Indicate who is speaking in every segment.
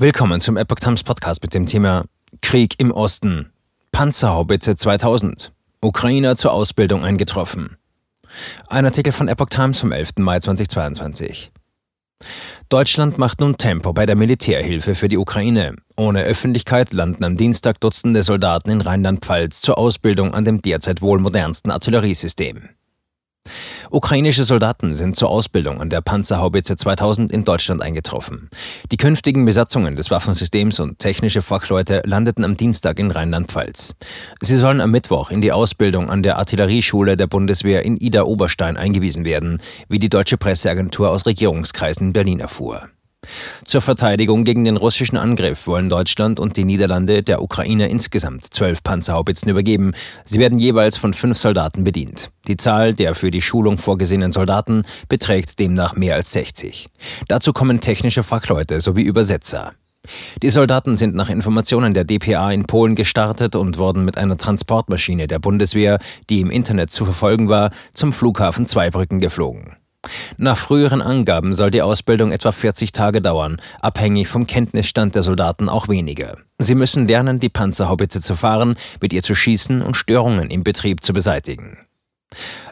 Speaker 1: Willkommen zum Epoch Times Podcast mit dem Thema Krieg im Osten. Panzerhaubitze 2000. Ukrainer zur Ausbildung eingetroffen. Ein Artikel von Epoch Times vom 11. Mai 2022. Deutschland macht nun Tempo bei der Militärhilfe für die Ukraine. Ohne Öffentlichkeit landen am Dienstag Dutzende Soldaten in Rheinland-Pfalz zur Ausbildung an dem derzeit wohl modernsten Artilleriesystem. Ukrainische Soldaten sind zur Ausbildung an der Panzerhaubitze 2000 in Deutschland eingetroffen. Die künftigen Besatzungen des Waffensystems und technische Fachleute landeten am Dienstag in Rheinland-Pfalz. Sie sollen am Mittwoch in die Ausbildung an der Artillerieschule der Bundeswehr in Ida-Oberstein eingewiesen werden, wie die deutsche Presseagentur aus Regierungskreisen in Berlin erfuhr. Zur Verteidigung gegen den russischen Angriff wollen Deutschland und die Niederlande der Ukraine insgesamt zwölf Panzerhaubitzen übergeben. Sie werden jeweils von fünf Soldaten bedient. Die Zahl der für die Schulung vorgesehenen Soldaten beträgt demnach mehr als 60. Dazu kommen technische Fachleute sowie Übersetzer. Die Soldaten sind nach Informationen der DPA in Polen gestartet und wurden mit einer Transportmaschine der Bundeswehr, die im Internet zu verfolgen war, zum Flughafen Zweibrücken geflogen. Nach früheren Angaben soll die Ausbildung etwa 40 Tage dauern, abhängig vom Kenntnisstand der Soldaten auch weniger. Sie müssen lernen, die Panzerhaubitze zu fahren, mit ihr zu schießen und Störungen im Betrieb zu beseitigen.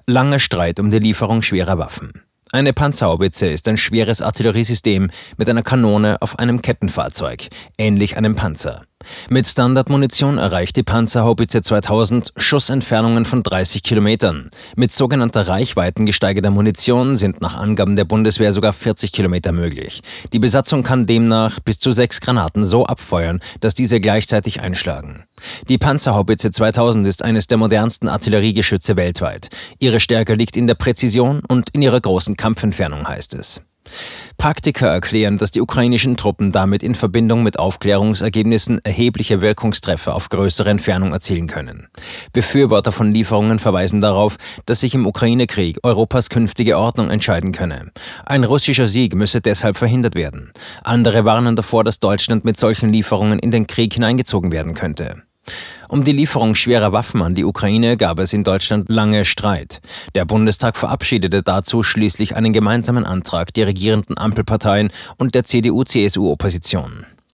Speaker 1: Langer Streit um die Lieferung schwerer Waffen. Eine Panzerhaubitze ist ein schweres Artilleriesystem mit einer Kanone auf einem Kettenfahrzeug, ähnlich einem Panzer. Mit Standardmunition erreicht die Panzerhaubitze 2000 Schussentfernungen von 30 Kilometern. Mit sogenannter reichweitengesteigerter Munition sind nach Angaben der Bundeswehr sogar 40 Kilometer möglich. Die Besatzung kann demnach bis zu sechs Granaten so abfeuern, dass diese gleichzeitig einschlagen. Die Panzerhaubitze 2000 ist eines der modernsten Artilleriegeschütze weltweit. Ihre Stärke liegt in der Präzision und in ihrer großen Kampfentfernung, heißt es. Praktiker erklären, dass die ukrainischen Truppen damit in Verbindung mit Aufklärungsergebnissen erhebliche Wirkungstreffer auf größere Entfernung erzielen können. Befürworter von Lieferungen verweisen darauf, dass sich im Ukraine-Krieg Europas künftige Ordnung entscheiden könne. Ein russischer Sieg müsse deshalb verhindert werden. Andere warnen davor, dass Deutschland mit solchen Lieferungen in den Krieg hineingezogen werden könnte. Um die Lieferung schwerer Waffen an die Ukraine gab es in Deutschland lange Streit. Der Bundestag verabschiedete dazu schließlich einen gemeinsamen Antrag der regierenden Ampelparteien und der CDU-CSU-Opposition.